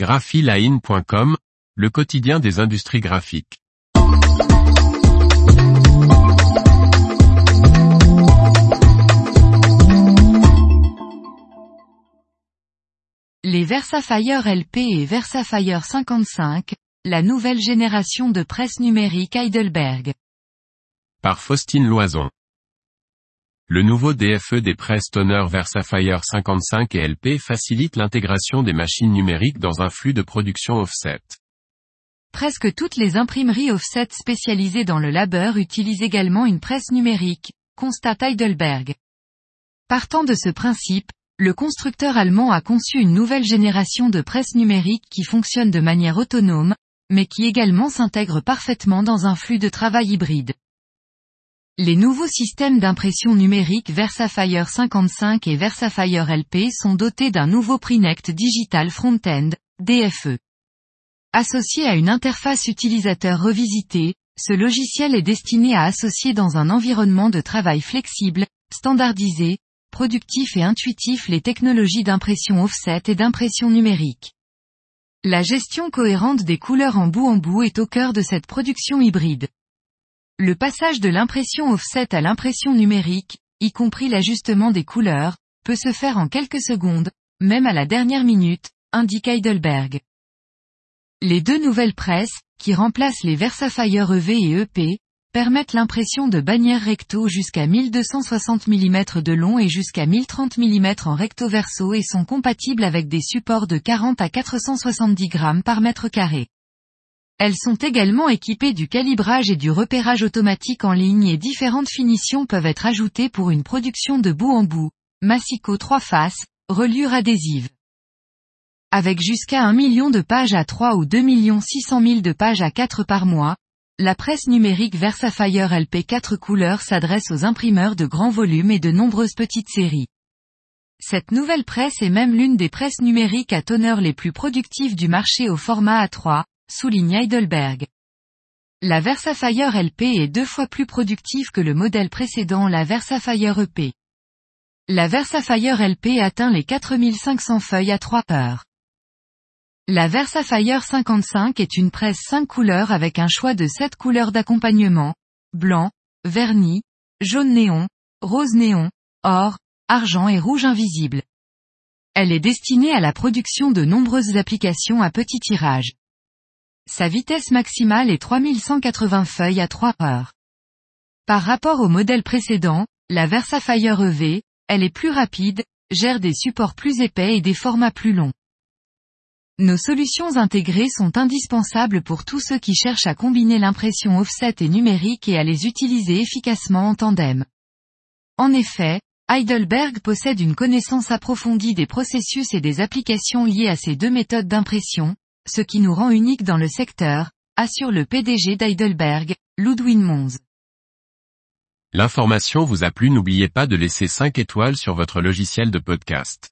graphiline.com, le quotidien des industries graphiques. Les Versafire LP et Versafire 55, la nouvelle génération de presse numérique Heidelberg. Par Faustine Loison. Le nouveau DFE des presses Toner Versafire 55 et LP facilite l'intégration des machines numériques dans un flux de production offset. Presque toutes les imprimeries offset spécialisées dans le labeur utilisent également une presse numérique, constate Heidelberg. Partant de ce principe, le constructeur allemand a conçu une nouvelle génération de presses numériques qui fonctionne de manière autonome, mais qui également s'intègre parfaitement dans un flux de travail hybride. Les nouveaux systèmes d'impression numérique Versafire 55 et Versafire LP sont dotés d'un nouveau Prinect Digital Front-End, DFE. Associé à une interface utilisateur revisitée, ce logiciel est destiné à associer dans un environnement de travail flexible, standardisé, productif et intuitif les technologies d'impression offset et d'impression numérique. La gestion cohérente des couleurs en bout en bout est au cœur de cette production hybride. Le passage de l'impression offset à l'impression numérique, y compris l'ajustement des couleurs, peut se faire en quelques secondes, même à la dernière minute, indique Heidelberg. Les deux nouvelles presses, qui remplacent les Versafire EV et EP, permettent l'impression de bannières recto jusqu'à 1260 mm de long et jusqu'à 1030 mm en recto verso et sont compatibles avec des supports de 40 à 470 grammes par mètre carré. Elles sont également équipées du calibrage et du repérage automatique en ligne et différentes finitions peuvent être ajoutées pour une production de bout en bout, massicot trois faces, reliure adhésive. Avec jusqu'à 1 million de pages à 3 ou 2 600 000 de pages à 4 par mois, la presse numérique Versafire LP 4 couleurs s'adresse aux imprimeurs de grands volumes et de nombreuses petites séries. Cette nouvelle presse est même l'une des presses numériques à teneur les plus productives du marché au format A3, souligne Heidelberg. La Versafire LP est deux fois plus productive que le modèle précédent la Versafire EP. La Versafire LP atteint les 4500 feuilles à 3 heures. La Versafire 55 est une presse 5 couleurs avec un choix de 7 couleurs d'accompagnement, blanc, vernis, jaune néon, rose néon, or, argent et rouge invisible. Elle est destinée à la production de nombreuses applications à petit tirage. Sa vitesse maximale est 3180 feuilles à 3 heures. Par rapport au modèle précédent, la Versafire EV, elle est plus rapide, gère des supports plus épais et des formats plus longs. Nos solutions intégrées sont indispensables pour tous ceux qui cherchent à combiner l'impression offset et numérique et à les utiliser efficacement en tandem. En effet, Heidelberg possède une connaissance approfondie des processus et des applications liées à ces deux méthodes d'impression, ce qui nous rend unique dans le secteur, assure le PDG d'Heidelberg, Ludwin Mons. L'information vous a plu n'oubliez pas de laisser 5 étoiles sur votre logiciel de podcast.